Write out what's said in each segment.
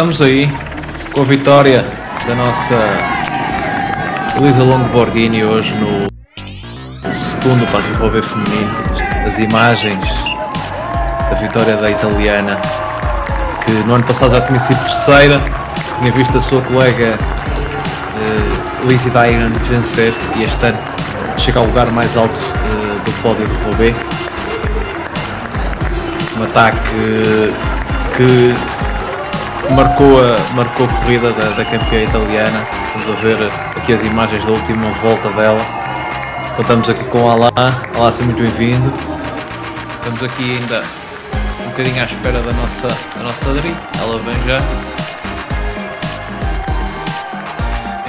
estamos aí com a vitória da nossa Luísa Longo Borghini hoje no segundo Parque Roubaix feminino. As imagens da vitória da italiana, que no ano passado já tinha sido terceira, tinha visto a sua colega uh, Lizzie Dyer vencer e este ano chega ao lugar mais alto uh, do pódio de Roubaix. Um ataque que marcou a, marcou a corrida da, da campeã italiana. Vamos a ver aqui as imagens da última volta dela. Contamos aqui com o Alain. Alain, seja muito bem-vindo. Estamos aqui ainda um bocadinho à espera da nossa, da nossa Adri. Ela vem já.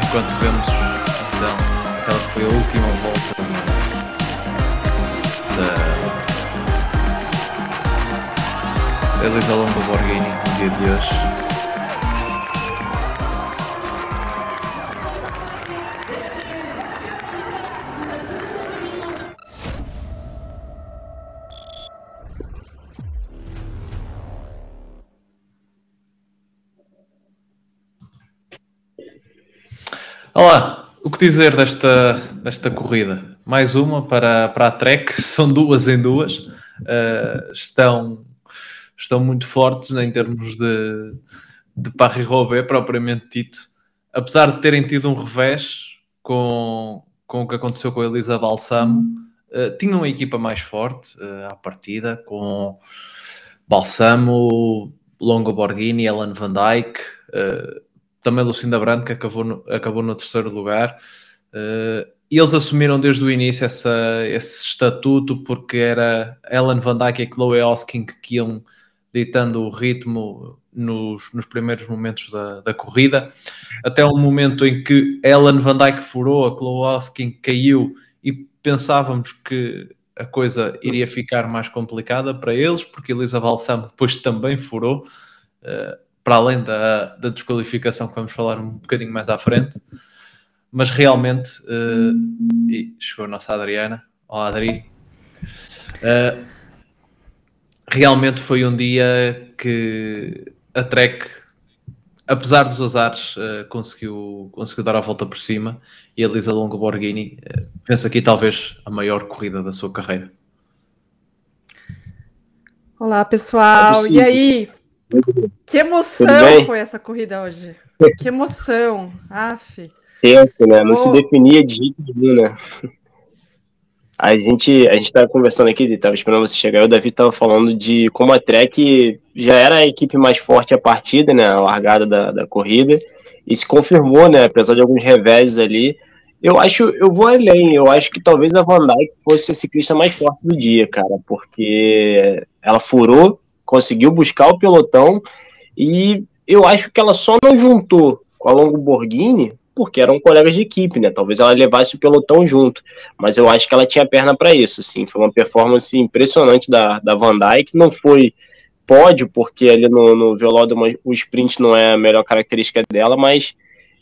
Enquanto vemos então aquela que foi a última volta Elisa Longo Borghini no dia de hoje. Olá, o que dizer desta, desta corrida? Mais uma para, para a Trek, são duas em duas. Uh, estão, estão muito fortes em termos de, de Paris-Roubaix, propriamente dito. Apesar de terem tido um revés com, com o que aconteceu com a Elisa Balsamo, uh, tinham uma equipa mais forte uh, à partida, com Balsamo, Longo Borghini, Ellen Van Dyke. Uh, também Lucinda Brandt, que acabou no, acabou no terceiro lugar. Uh, eles assumiram desde o início essa, esse estatuto porque era Ellen Van Dyke e Chloe Hosking que iam ditando o ritmo nos, nos primeiros momentos da, da, corrida, até o momento em que Ellen Van Dyke furou, a Hosking caiu e pensávamos que a coisa iria ficar mais complicada para eles, porque Elisa Balsam depois também furou. Uh, para além da, da desqualificação que vamos falar um bocadinho mais à frente, mas realmente, uh, e chegou a nossa Adriana, olá Adri, uh, realmente foi um dia que a Trek, apesar dos azares, uh, conseguiu, conseguiu dar a volta por cima e a Lisa Longo Borghini uh, pensa aqui talvez a maior corrida da sua carreira. Olá pessoal, e aí? Que emoção foi essa corrida hoje. Que emoção. Aff. Tempo, né? Não oh. se definia de jeito nenhum, né? A gente, a gente tava conversando aqui, estava esperando você chegar, o Davi estava falando de como a Trek já era a equipe mais forte a partida, né? A largada da, da corrida. E se confirmou, né? Apesar de alguns reveses ali. Eu acho, eu vou além, eu acho que talvez a Van Dyke fosse a ciclista mais forte do dia, cara, porque ela furou conseguiu buscar o pelotão e eu acho que ela só não juntou com a Longo Borghini porque eram colegas de equipe, né? Talvez ela levasse o pelotão junto, mas eu acho que ela tinha perna para isso, assim. Foi uma performance impressionante da, da Van Dyke, não foi pódio, porque ali no, no velódromo o sprint não é a melhor característica dela, mas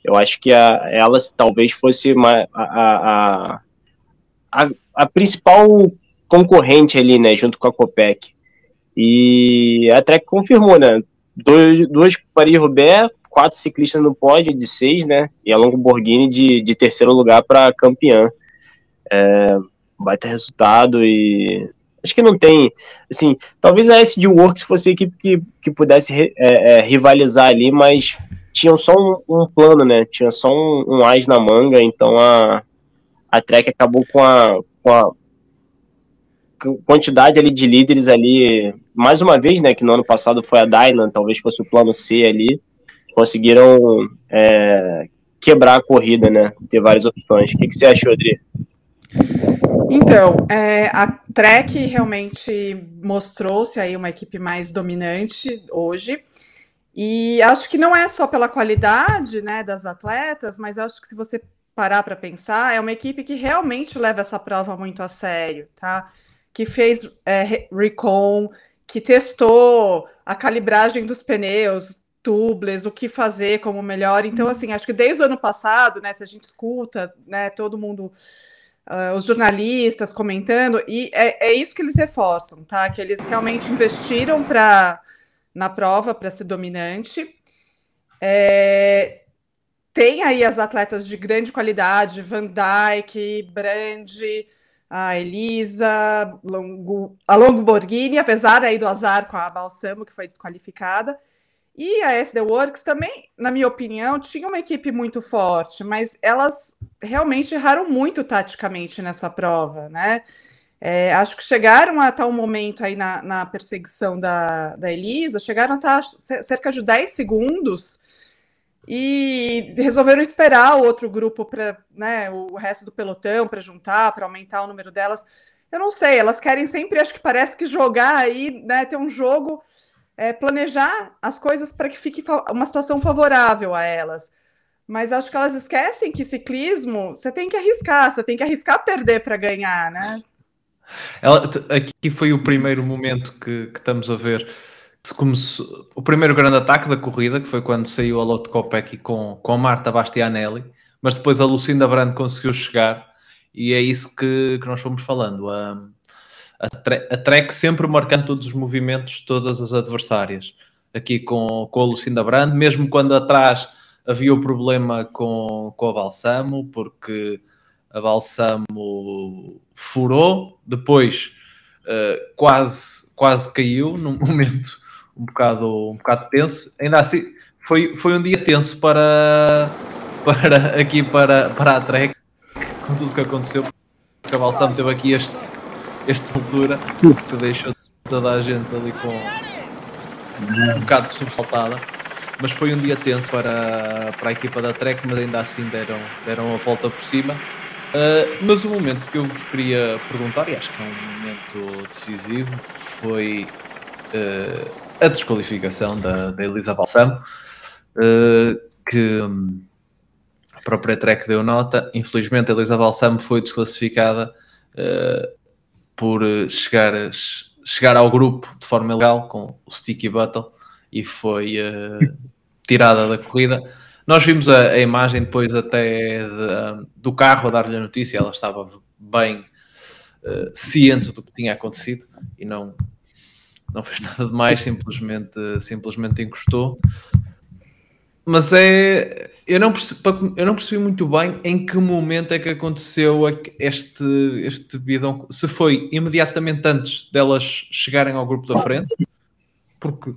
eu acho que a, ela talvez fosse uma, a, a, a, a principal concorrente ali, né, junto com a Copec. E a Trek confirmou, né? Dois, dois Paris-Roubaix, quatro ciclistas no pódio de seis, né? E a Lamborghini de, de terceiro lugar para campeã. É, baita resultado e acho que não tem, assim, talvez a SD Works fosse a equipe que, que pudesse é, é, rivalizar ali, mas tinham só um, um, plano, né? Tinha só um, um as na manga, então a, a Trek acabou com a, com a quantidade ali de líderes ali, mais uma vez, né, que no ano passado foi a Dylan, talvez fosse o plano C ali, conseguiram é, quebrar a corrida, né, ter várias opções. O que, que você achou, Adri? Então, é, a Trek realmente mostrou-se aí uma equipe mais dominante hoje, e acho que não é só pela qualidade, né, das atletas, mas acho que se você parar para pensar, é uma equipe que realmente leva essa prova muito a sério, tá? que fez é, recon, que testou a calibragem dos pneus, tubeless, o que fazer como melhor. Então, assim, acho que desde o ano passado, né, se a gente escuta, né, todo mundo, uh, os jornalistas comentando, e é, é, isso que eles reforçam, tá? Que eles realmente investiram para na prova para ser dominante. É, tem aí as atletas de grande qualidade, Van Dijk, Brandi, a Elisa, Longo, a Longoborghini, apesar aí do azar com a Balsamo, que foi desqualificada. E a SD Works também, na minha opinião, tinha uma equipe muito forte, mas elas realmente erraram muito taticamente nessa prova, né? É, acho que chegaram a tal momento aí na, na perseguição da, da Elisa, chegaram a estar cerca de 10 segundos e resolveram esperar o outro grupo para né, o resto do pelotão para juntar, para aumentar o número delas. Eu não sei, elas querem sempre, acho que parece que jogar aí, né, ter um jogo, é, planejar as coisas para que fique uma situação favorável a elas. Mas acho que elas esquecem que ciclismo você tem que arriscar, você tem que arriscar perder para ganhar, né? Ela, aqui foi o primeiro momento que, que estamos a ver começou, o primeiro grande ataque da corrida, que foi quando saiu a Lotte Kopecky com, com a Marta Bastianelli, mas depois a Lucinda Brand conseguiu chegar e é isso que, que nós fomos falando. A, a, Trek sempre marcando todos os movimentos de todas as adversárias. Aqui com, com a Lucinda Brand, mesmo quando atrás havia o problema com, com a Balsamo, porque a Balsamo furou, depois uh, quase, quase caiu num momento um bocado, um bocado tenso. Ainda assim, foi, foi um dia tenso para, para aqui para, para a Trek, com tudo o que aconteceu. Porque a Balsamo teve aqui este, este altura que deixou toda a gente ali com um bocado sobressaltada. Mas foi um dia tenso para, para a equipa da Trek, mas ainda assim deram, deram a volta por cima. Uh, mas o momento que eu vos queria perguntar, e acho que é um momento decisivo, foi uh, a desqualificação da, da Elisa Balsamo, uh, que um, a própria Trek deu nota. Infelizmente, a Elisa Balsamo foi desclassificada por chegar, chegar ao grupo de forma ilegal com o Sticky Battle e foi uh, tirada da corrida. Nós vimos a, a imagem depois até de, do carro a dar-lhe a notícia, ela estava bem uh, ciente do que tinha acontecido e não, não fez nada de mais, simplesmente, simplesmente encostou. Mas é. Eu não, percebi, eu não percebi muito bem em que momento é que aconteceu este, este bidão. Se foi imediatamente antes delas chegarem ao grupo da frente, porque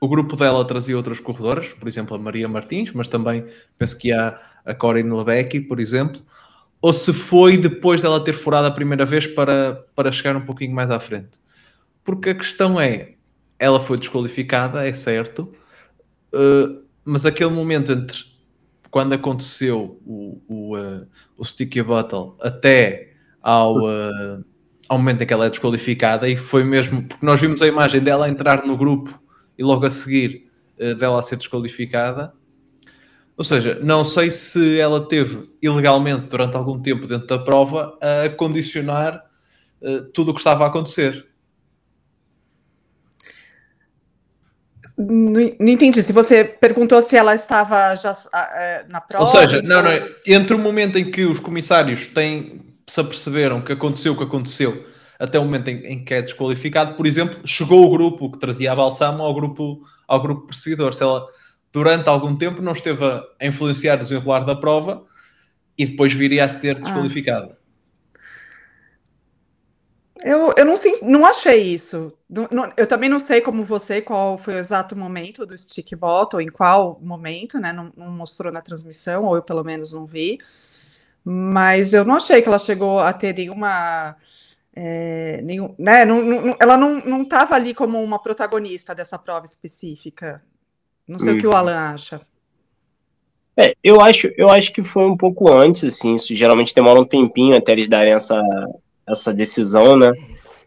o grupo dela trazia outras corredoras, por exemplo, a Maria Martins, mas também penso que há a Corinne Lebecki, por exemplo, ou se foi depois dela ter furado a primeira vez para, para chegar um pouquinho mais à frente porque a questão é, ela foi desqualificada, é certo, uh, mas aquele momento entre quando aconteceu o, o, uh, o Sticky Bottle até ao, uh, ao momento em que ela é desqualificada, e foi mesmo porque nós vimos a imagem dela entrar no grupo e logo a seguir dela ser desqualificada. Ou seja, não sei se ela teve ilegalmente durante algum tempo dentro da prova a condicionar tudo o que estava a acontecer. Não, não, entendi. Se você perguntou se ela estava já uh, na prova. Ou seja, então... não, não, entre o momento em que os comissários têm, se aperceberam que aconteceu o que aconteceu, até o momento em, em, que é desqualificado, por exemplo, chegou o grupo que trazia a balsamo ao grupo, ao grupo perseguidor. Se ela durante algum tempo não esteve a influenciar o desenrolar da prova e depois viria a ser ah. desqualificada. Ah. Eu, eu não, não achei isso. Não, não, eu também não sei como você, qual foi o exato momento do stick bottle, em qual momento, né? Não, não, mostrou na transmissão, ou eu pelo menos não vi. Mas eu não achei que ela chegou a ter nenhuma. É, nenhum, né, ela não estava ali como uma protagonista dessa prova específica. Não sei uhum. o que o uhum. Alan acha. É, eu acho, eu acho que foi um pouco antes, assim, isso geralmente demora um tempinho até eles darem essa, essa decisão, né?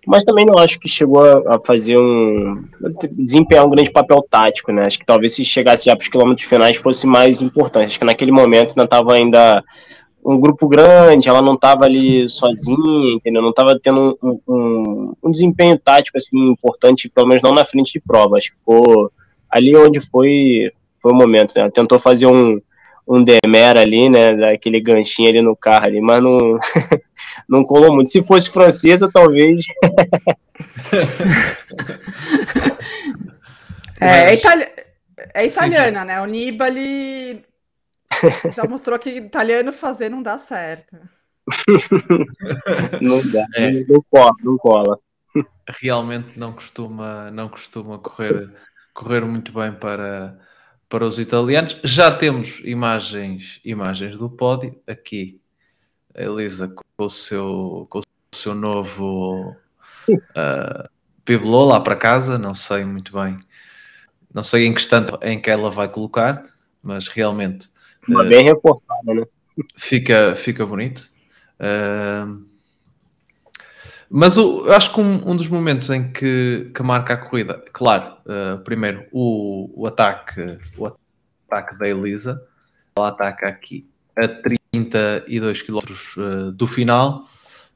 Mas também não acho que chegou a, fazer um. desempenhar um grande papel tático, né? Acho que talvez se chegasse já para os quilômetros finais fosse mais importante. Acho que naquele momento ainda estava ainda um grupo grande, ela não estava ali sozinha, entendeu? Não estava tendo um, um, um, desempenho tático assim importante, pelo menos não na frente de prova. Acho que foi ali onde foi, foi o momento, né? Ela tentou fazer um, um Demer ali, né? Daquele ganchinho ali no carro ali, mas não, não colou muito. Se fosse francesa, talvez. é, Itália. é italiana, sim, sim. né? O Nibali já mostrou que italiano fazer não dá certo. não dá, é. não cola, não cola. Realmente não costuma, não costuma correr, correr muito bem para, para os italianos. Já temos imagens, imagens do pódio aqui. A Elisa com o seu, com o seu novo uh, bibelô lá para casa, não sei muito bem, não sei em que instante em que ela vai colocar, mas realmente uma uh, bem reforçada, né? Fica, fica bonito. Uh, mas eu acho que um, um, dos momentos em que, que marca a corrida, claro, uh, primeiro o, o ataque, o ataque da Elisa, ela ataca aqui a 32 km uh, do final,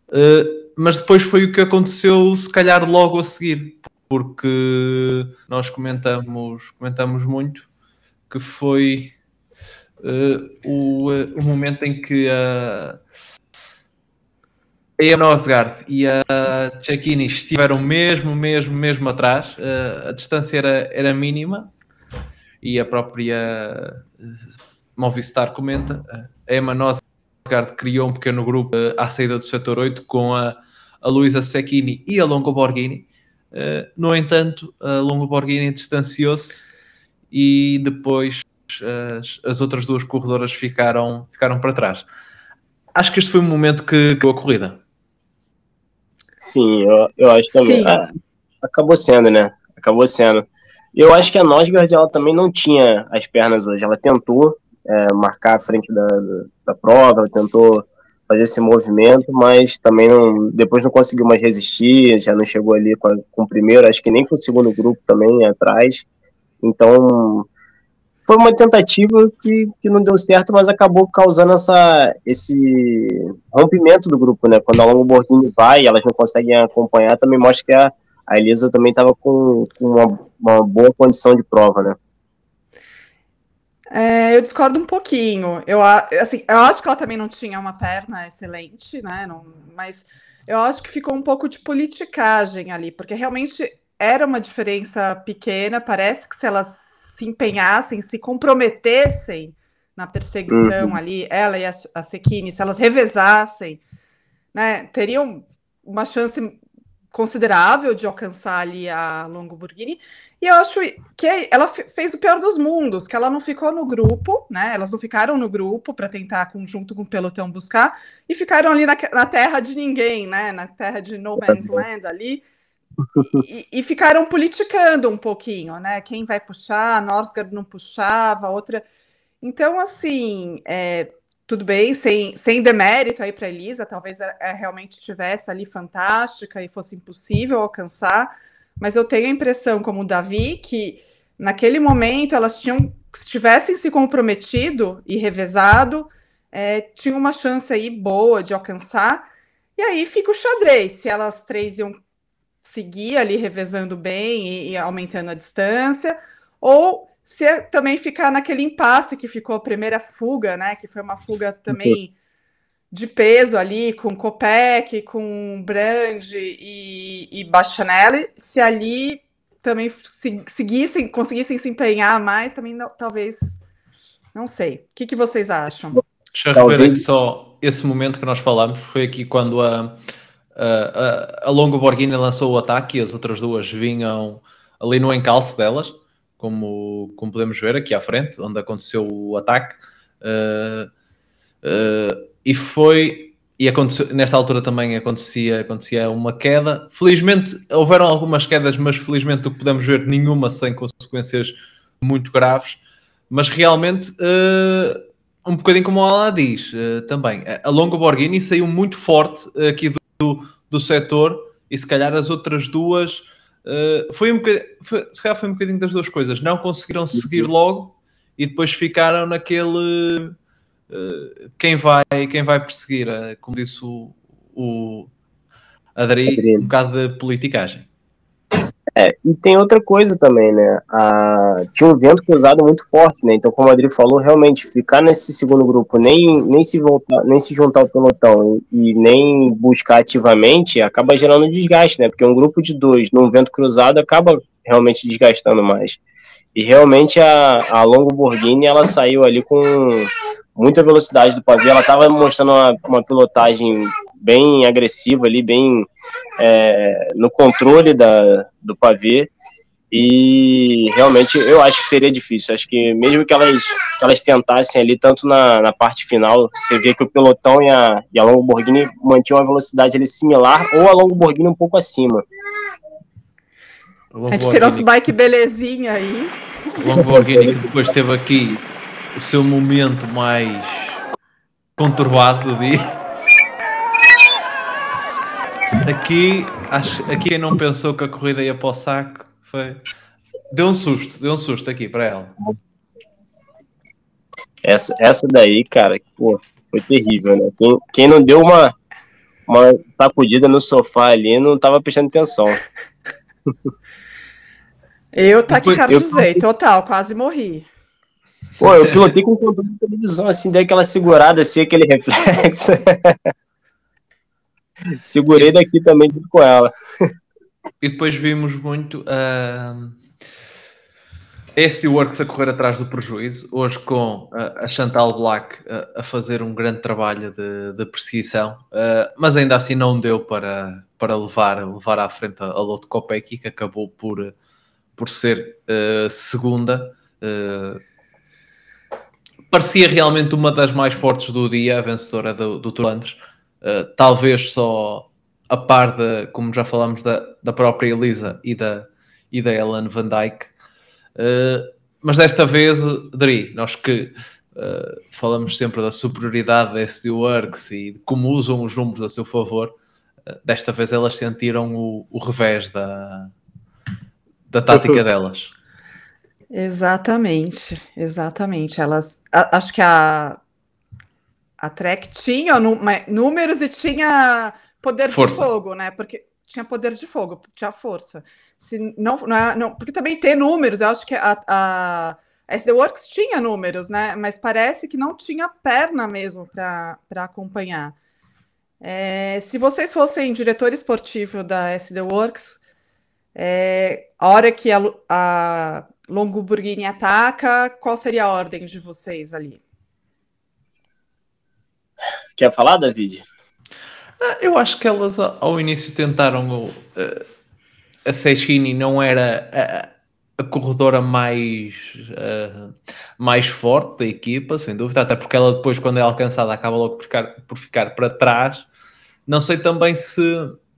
uh, mas depois foi o que aconteceu, se calhar logo a seguir, porque nós comentamos, comentamos muito que foi uh, o, o momento em que a a Emma Osgard e a Cecchini estiveram mesmo, mesmo, mesmo atrás. Uh, a distância era, era mínima e a própria Movistar comenta. A Emma Osgard criou um pequeno grupo à saída do setor 8 com a, a Luisa Cecchini e a Longo Borghini. Uh, no entanto, a Longo Borghini distanciou-se e depois as, as outras duas corredoras ficaram, ficaram para trás. Acho que este foi um momento que deu a corrida. Sim, eu, eu acho também. Ah, acabou sendo, né? Acabou sendo. Eu acho que a Nosgard, ela também não tinha as pernas hoje. Ela tentou é, marcar a frente da, da prova, ela tentou fazer esse movimento, mas também não, depois não conseguiu mais resistir, já não chegou ali com, a, com o primeiro, acho que nem com o segundo grupo também atrás. Então, foi uma tentativa que, que não deu certo, mas acabou causando essa, esse rompimento do grupo, né? Quando a Lamborghini vai elas não conseguem acompanhar, também mostra que a, a Elisa também estava com, com uma, uma, boa condição de prova, né? É, eu discordo um pouquinho. Eu, assim, eu acho que ela também não tinha uma perna excelente, né? Não, mas eu acho que ficou um pouco de politicagem ali, porque realmente era uma diferença pequena. Parece que se elas se empenhassem, se comprometessem na perseguição uhum. ali, ela e a, a Sekine, se elas revezassem, né, teriam uma chance considerável de alcançar ali a Longo Burghini. E eu acho que ela fez o pior dos mundos, que ela não ficou no grupo, né? Elas não ficaram no grupo para tentar, conjunto com o pelotão, buscar, e ficaram ali na, na, terra de ninguém, né? Na terra de No Man's Land ali, e, e, ficaram politicando um pouquinho, né? Quem vai puxar? Norsgaard não puxava, outra. Então, assim, é, tudo bem, sem, sem demérito aí para Elisa, talvez é, é, realmente estivesse ali fantástica e fosse impossível alcançar, mas eu tenho a impressão, como o Davi, que naquele momento elas tinham, se tivessem se comprometido e revezado, é, tinha uma chance aí boa de alcançar. E aí fica o xadrez, se elas três iam seguir ali revezando bem e, e aumentando a distância, ou se é também ficar naquele impasse que ficou a primeira fuga, né? Que foi uma fuga também de peso ali, com Copec, com Brand e, e Bastianelli, se ali também se, seguissem, conseguissem se empenhar mais, também não, talvez, não sei. O que, que vocês acham? Deixa eu rever aqui só esse momento que nós falamos, foi aqui quando a Uh, a Longo Borghini lançou o ataque e as outras duas vinham ali no encalço delas, como, como podemos ver aqui à frente, onde aconteceu o ataque. Uh, uh, e foi. E aconteceu, nesta altura também acontecia, acontecia uma queda. Felizmente houveram algumas quedas, mas felizmente do que podemos ver, nenhuma sem consequências muito graves. Mas realmente, um bocadinho como ela diz também, a Longo Borghini saiu muito forte aqui do do, do setor e se calhar as outras duas uh, foi um bocadinho, foi, se calhar foi um bocadinho das duas coisas, não conseguiram seguir logo e depois ficaram naquele uh, quem vai quem vai perseguir, uh, como disse o, o Adri, um bocado de politicagem. É, e tem outra coisa também, né? A, tinha um vento cruzado muito forte, né? Então, como a Adri falou, realmente ficar nesse segundo grupo, nem, nem se voltar, nem se juntar ao pelotão e, e nem buscar ativamente, acaba gerando desgaste, né? Porque um grupo de dois num vento cruzado acaba realmente desgastando mais. E realmente a, a Longo Borghini ela saiu ali com muita velocidade do pavê. Ela estava mostrando uma, uma, pilotagem bem agressiva ali, bem é, no controle da, do pavê. E realmente eu acho que seria difícil. Acho que mesmo que elas, que elas tentassem ali, tanto na, na parte final, você vê que o pelotão e a, e a Lamborghini mantinham uma velocidade ali similar ou a Lamborghini um pouco acima. A gente tem nosso bike belezinha aí. O Lamborghini que depois teve aqui o seu momento mais conturbado do dia. Aqui, acho, aqui quem não pensou que a corrida ia para o saco foi. Deu um susto, deu um susto aqui para ela. Essa, essa daí, cara, pô, foi terrível, né? Quem, quem não deu uma, uma sacudida no sofá ali não tava prestando atenção. Eu taquicardizei, eu... total, quase morri. Pô, eu pilotei com o controle de televisão, assim, dei aquela segurada, assim, aquele reflexo. Segurei daqui também junto com ela. E depois vimos muito uh, esse Works a correr atrás do prejuízo, hoje com a Chantal Black a, a fazer um grande trabalho de, de perseguição, uh, mas ainda assim não deu para, para levar, levar à frente a, a Lotte Kopecky, que acabou por, por ser uh, segunda. Uh, parecia realmente uma das mais fortes do dia, a vencedora do, do Tour Londres. Talvez só a par da, como já falámos, da, da própria Elisa e da, e da Ellen Van Dyke. Uh, mas desta vez, Dri, nós que uh, falamos sempre da superioridade da SD Works e de como usam os números a seu favor, desta vez elas sentiram o, o revés da, da tática delas. Exatamente, exatamente. Elas, a, acho que a, a Trek tinha números e tinha poder força. de fogo, né? Porque tinha poder de fogo, tinha força. Se não, não, é, não porque também ter números, eu acho que a, a, a SD Works tinha números, né? Mas parece que não tinha perna mesmo para acompanhar. É, se vocês fossem diretor esportivo da SD Works, é, a hora que a, a Longo Burghini ataca, qual seria a ordem de vocês ali? Quer falar, David? Ah, eu acho que elas ao início tentaram. Uh, a Seixini não era a, a corredora mais, uh, mais forte da equipa, sem dúvida, até porque ela depois, quando é alcançada, acaba logo por ficar, por ficar para trás. Não sei também se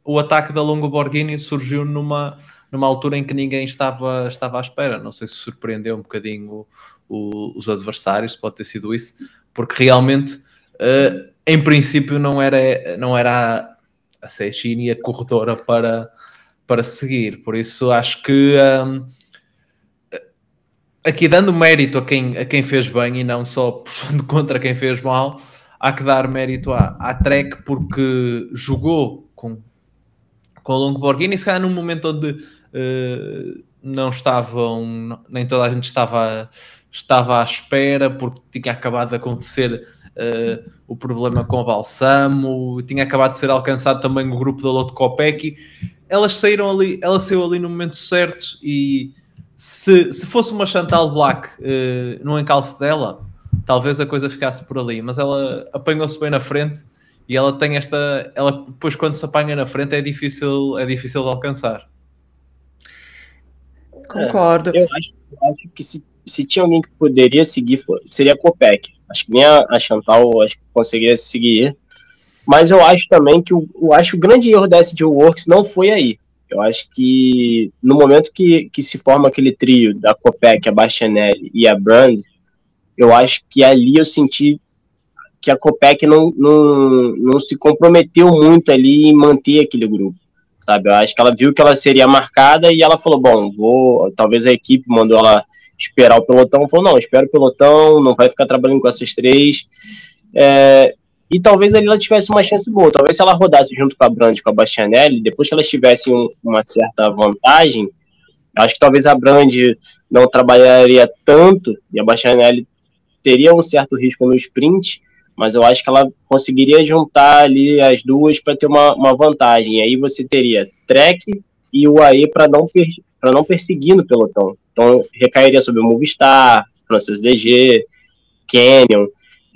o ataque da Longo Borghini surgiu numa, numa altura em que ninguém estava, estava à espera. Não sei se surpreendeu um bocadinho o, o, os adversários, pode ter sido isso, porque realmente. Uh, em princípio não era, não era a Seixini a corretora para, para seguir. Por isso acho que um, aqui dando mérito a quem, a quem fez bem e não só puxando contra quem fez mal, há que dar mérito à, à Trek porque jogou com, com o Longo Borghini, se calhar num momento onde uh, não estavam, nem toda a gente estava, estava à espera, porque tinha acabado de acontecer uh, o problema com o Balsamo, tinha acabado de ser alcançado também o grupo da Lotte Kopecky. Elas saíram ali, ela saiu ali no momento certo e se, se fosse uma Chantal Black uh, no encalço dela, talvez a coisa ficasse por ali, mas ela apanhou-se bem na frente e ela tem esta, ela depois quando se apanha na frente é difícil, é difícil de alcançar. Concordo. É, eu acho, acho que se, se tinha alguém que poderia seguir, seria a Copec. Acho que nem a, a Chantal acho que conseguiria seguir. Mas eu acho também que o, eu acho o grande erro da SD Works não foi aí. Eu acho que no momento que, que se forma aquele trio da Copec, a Bastianelli e a Brand, eu acho que ali eu senti que a Copec não, não, não se comprometeu muito ali em manter aquele grupo, sabe? Eu acho que ela viu que ela seria marcada e ela falou, bom, vou, talvez a equipe mandou ela esperar o pelotão, falou, não, espera o pelotão, não vai ficar trabalhando com essas três. É, e talvez ali ela tivesse uma chance boa. Talvez se ela rodasse junto com a Brand com a Bastianelli, depois que elas tivessem um, uma certa vantagem, acho que talvez a Brand não trabalharia tanto e a Bastianelli teria um certo risco no sprint, mas eu acho que ela conseguiria juntar ali as duas para ter uma, uma vantagem. E aí você teria Trek e o AE para não, per, não perseguir no pelotão. Então, recairia sobre o Movistar, Francis DG, Canyon,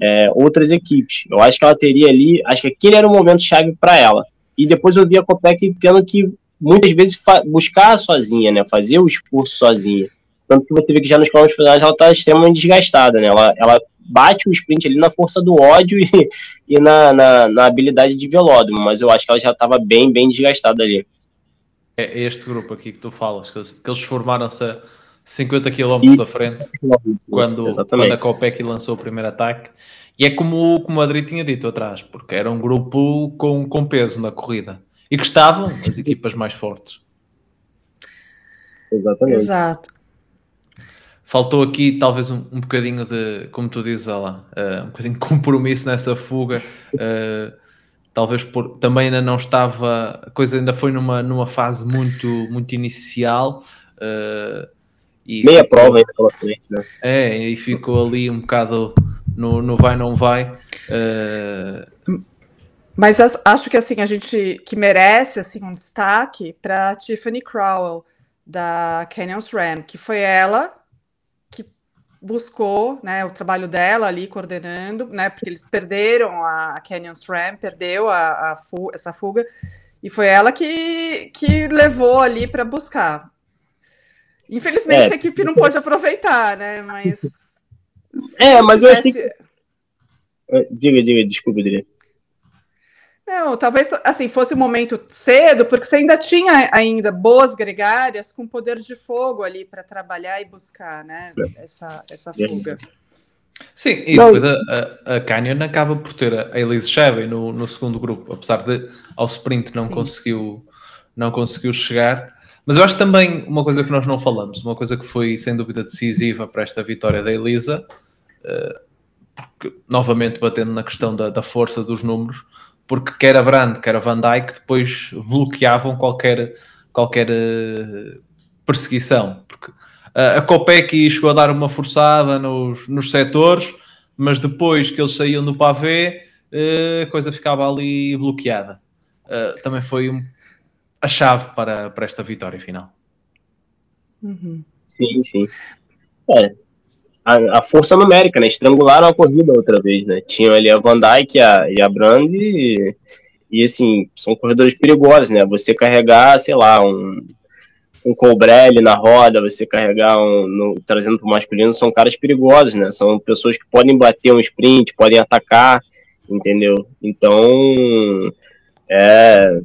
é, outras equipes. Eu acho que ela teria ali, acho que aquele era o momento chave para ela. E depois eu vi a Copec tendo que muitas vezes buscar sozinha, né? Fazer o esforço sozinha. Tanto que você vê que já nos quilômetros finais ela está extremamente desgastada, né? Ela, ela bate o sprint ali na força do ódio e, e na, na, na habilidade de velódromo, mas eu acho que ela já estava bem, bem desgastada ali. É este grupo aqui que tu falas, que eles, formaram-se 50 km da frente quando, quando a Copec lançou o primeiro ataque. E é como, como o Madrid tinha dito atrás, porque era um grupo com, com peso na corrida e que estavam as equipas mais fortes. Exatamente. Exato. Faltou aqui talvez um, um bocadinho de, como tu dizes, lá, uh, um bocadinho de compromisso nessa fuga. Uh, talvez por, também ainda não estava, a coisa ainda foi numa, numa fase muito, muito inicial. Uh, e Meia ficou, prova ainda pela frente, né? É, e ficou ali um bocado no, no vai, não vai. Mas acho que assim, a gente que merece assim, um destaque para Tiffany Crowell, da Canyons Ram, que foi ela buscou né, o trabalho dela ali coordenando, né, porque eles perderam a Canyons Ram, perdeu a, a fu essa fuga, e foi ela que, que levou ali para buscar. Infelizmente é. a equipe não pôde aproveitar, né? Mas. É, mas tivesse... eu achei. Diga, diga, desculpa, direito. Não, talvez assim fosse um momento cedo, porque você ainda tinha ainda boas gregárias com poder de fogo ali para trabalhar e buscar, né? Essa, essa fuga. Sim, e depois a, a, Canyon acaba por ter a Elise Chevy no, no segundo grupo, apesar de ao sprint não conseguiu não conseguiu chegar. Mas eu acho também uma coisa que nós não falamos, uma coisa que foi sem dúvida decisiva para esta vitória da Elisa, uh, porque, novamente batendo na questão da, da força dos números, porque quer a Brand, quer a Van Dyke depois bloqueavam qualquer, qualquer uh, perseguição. Porque a Copec chegou a dar uma forçada nos, nos setores, mas depois que eles saíam do pavê, uh, a coisa ficava ali bloqueada. também foi um, a chave para, para esta vitória final. Uhum. Sim, sim. É, a, a, força numérica, né? Estrangularam a corrida outra vez, né? Tinham ali a Van Dyke e a, e a Brand e, e, assim, são corredores perigosos, né? Você carregar, sei lá, um, um Colbrelli na roda, você carregar um, no, trazendo para o masculino, são caras perigosos, né? São pessoas que podem bater um sprint, podem atacar, entendeu? Então, é,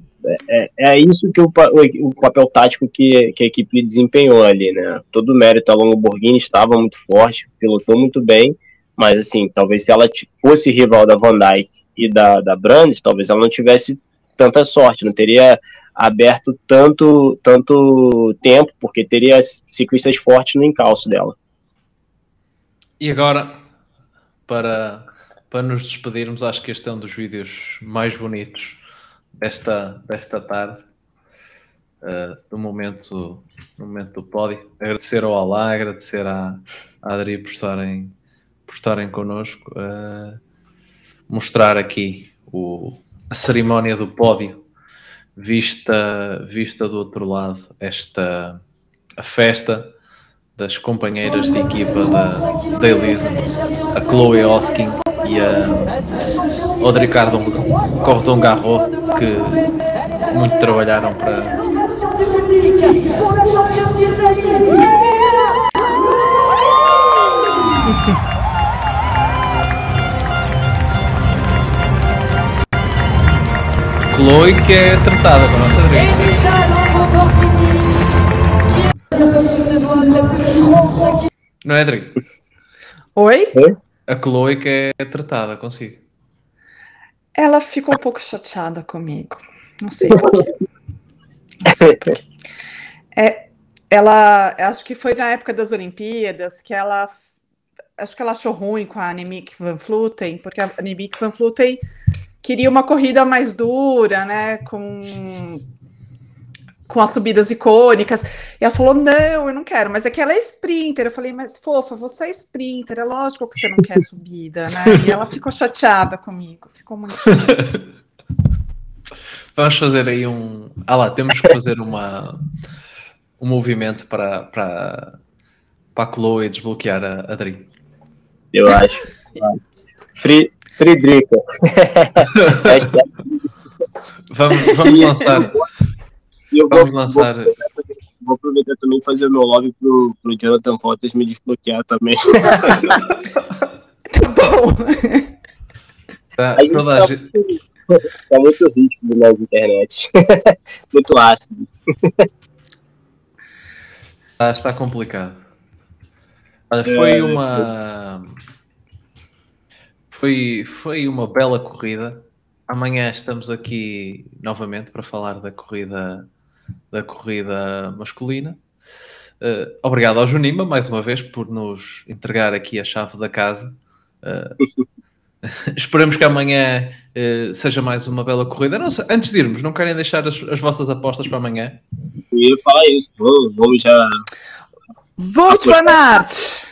é, é isso que o, o, o, papel tático que, que a equipe desempenhou ali, né? Todo o mérito a Lamborghini estava muito forte, pilotou muito bem, mas assim, talvez se ela fosse rival da Van Dyke e da, da talvez ela não tivesse tanta sorte, não teria aberto tanto, tanto tempo, porque teria ciclistas fortes no encalço dela. E agora, para, para nos despedirmos, acho que este é um dos vídeos mais bonitos desta, desta tarde, uh, do, momento, do momento do pódio. Agradecer ao Alá, agradecer à, à Adri por estarem, por estarem connosco, uh, mostrar aqui o, a cerimónia do pódio, vista, vista do outro lado, esta a festa das companheiras de equipa da, da Elisa, a Chloe Oskin e a, o Ricardo Cordon Garro, que muito trabalharam para. Chloe que é tratada com a nossa Não é, Adri? Oi? A Chloe que é tratada consigo. Ela ficou um pouco chateada comigo. Não sei por quê. Não sei. É, ela, acho que foi na época das Olimpíadas que ela, acho que ela achou ruim com a Annemiek van Vleuten, porque a Annemiek van Vleuten queria uma corrida mais dura, né, com com as subidas icônicas. E ela falou: não, eu não quero, mas é que ela é sprinter. Eu falei, mas fofa, você é sprinter, é lógico que você não quer subida, né? E ela ficou chateada comigo, ficou muito Vamos fazer aí um. Ah lá, temos que fazer uma, um movimento para, para, para a Chloe desbloquear a, a Dream. Eu acho. Fri, vamos, vamos lançar. Eu vamos lançar. Vou, vou aproveitar também e fazer o meu lobby pro, pro Jonathan Fotos me desbloquear também. Tá bom. Tá, A gente tá, gente- muito, tá muito ritmo nas internet. muito ácido. Está, está complicado. Olha, foi É, uma. Foi, foi uma bela corrida. Amanhã estamos aqui novamente para falar da corrida da corrida masculina. Eh, obrigado ao Junima mais uma vez por nos entregar aqui a chave da casa. Eh, esperamos que amanhã eh, seja mais uma bela corrida. Não antes de irmos, não querem deixar as, as vossas apostas para amanhã? Eu ia falar isso. Vamos, vamos já. Aert.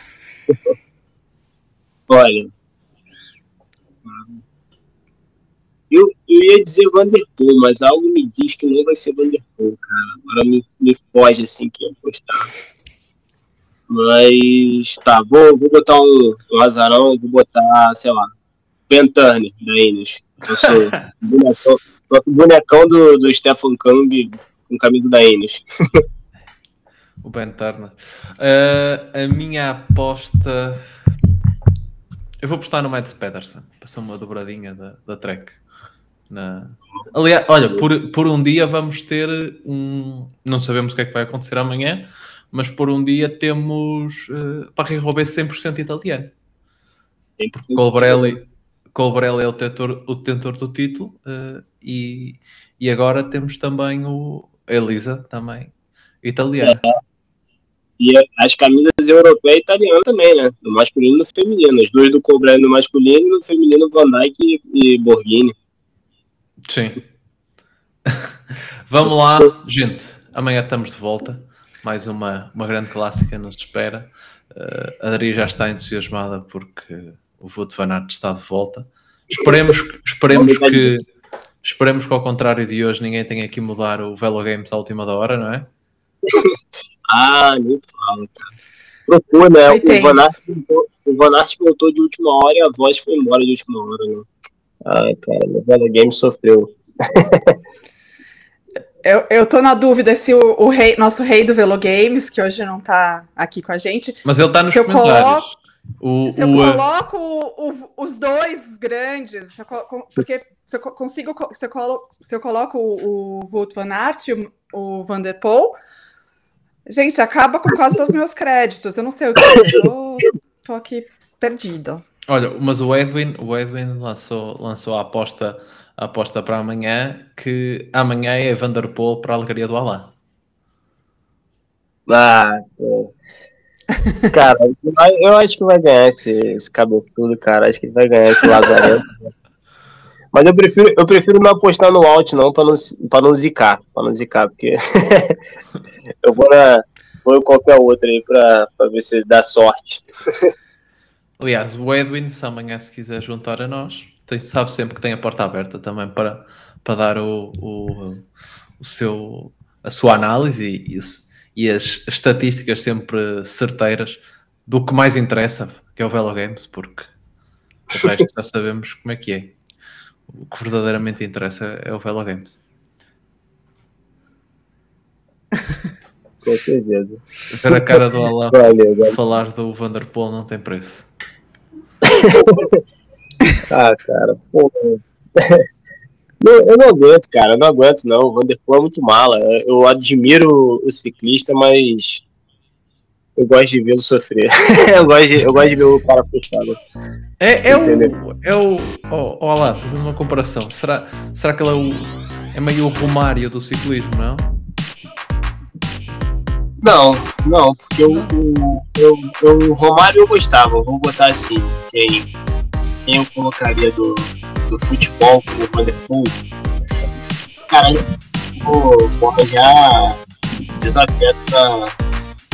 Olha. Eu, eu ia dizer Vanderpool, mas algo me diz que não vai ser Vanderpool, cara. Agora me, me foge assim que ia apostar. Mas tá, vou, vou botar um, um azarão, vou botar, sei lá, Ben Turner da Ineos. Nosso bonecão, nosso bonecão do, do Stefan Kang com camisa da Ineos. O Ben Turner. Uh, a minha aposta. Eu vou apostar no Mads Pedersen. Passou uma dobradinha da, da Trek. Na... Aliás, olha, por, por um dia vamos ter um. Não sabemos o que é que vai acontecer amanhã, mas por um dia temos uh, Paris Roubaix 100% italiano. Colbrelli, Colbrelli é o detentor, o detentor do título uh, e, e agora temos também o Elisa, também italiana. E as camisas europeia e italiana também, né? No masculino e no feminino. As duas do Colbrelli no masculino e no feminino Van Dijk e, e Borghini. Sim. Vamos lá, gente. Amanhã estamos de volta. Mais uma, uma grande clássica nos espera. Uh, a Adri já está entusiasmada porque o Voto Van Aert está de volta. Esperemos, esperemos que esperemos que ao contrário de hoje ninguém tenha que mudar o Velo Games à última da hora, não é? Ah, nem fala, cara. Procura, né? O Van, Aert, o voltou de última hora e a voz foi embora de última hora, né? Ai, cara, Velo Games sofreu. Eu, eu tô na dúvida se o, o rei, nosso rei do Velo Games, que hoje não tá aqui com a gente. Mas ele está nos Se eu coloco- O, Se eu o, coloco o- o- os dois grandes, se eu colo- porque se eu co- consigo, co- se eu, colo, se eu coloco o, o Wout van Aert e o, o Van der Poel, gente, acaba com quase todos os meus créditos. Eu não sei o que fazer. Tô, tô aqui perdido. Olha, mas o Edwin, o Edwin lançou, lançou a aposta, a aposta para amanhã que amanhã é Vanderpool para a alegria do Alá. Ah. Cara, eu acho que vai ganhar esse, esse cabeçudo, cara. Acho que ele vai ganhar esse Lazarento. Mas eu prefiro, eu prefiro não apostar no alt, não, pra não, pra não zicar. Pra não zicar, porque eu vou na. Vou em qualquer outro aí pra ver se dá sorte. Aliás, o Edwin, se amanhã se quiser juntar a nós, tem- sabe sempre que tem a porta aberta também para, para dar o, o, o seu, a sua análise e, e e as estatísticas sempre certeiras do que mais interessa, que é o Velo Games, porque o resto já sabemos como é que é. O que verdadeiramente interessa é o Velo Games. Com certeza. Ver a cara do valeu. falar do Vanderpool não tem preço. Ah, cara, pô. Não, eu não aguento, cara, eu não aguento, não. O Vanderpool é muito mala. Eu admiro o ciclista, mas eu gosto de vê-lo sofrer. eu, gosto de, eu gosto de ver o cara fechado. É, é o. Entendeu? É o. Oh, oh, lá, fazendo uma comparação. Será, será que ele é o. É meio o Romário do ciclismo, não? Não, não, porque eu, eu, eu, o Romário eu gostava. Vou botar assim: quem, quem eu colocaria do, do futebol como Vanderpool. Cara, eu vou, arranjar desafeto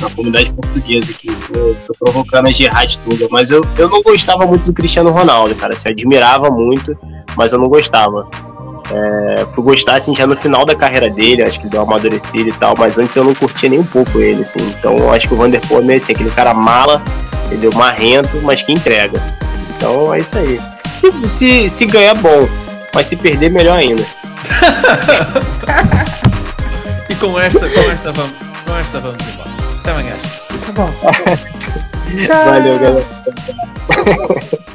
na comunidade portuguesa aqui. Tô, tô provocando a Gerard toda. Mas eu, eu não gostava muito do Cristiano Ronaldo, cara. Assim, eu admirava muito, mas eu não gostava. É, fui gostar assim já no final da carreira dele, acho que deu uma amadurecida e tal, mas antes eu não curtia nem um pouco ele, assim. Então eu acho que o Vanderpool é meio assim, aquele cara mala, entendeu? Marrento, mas que entrega. Então é isso aí. Se, se, se ganhar, bom, mas se perder, melhor ainda. e com esta, com esta vamos, com esta vamos embora. Até amanhã. Tá bom. Valeu, galera.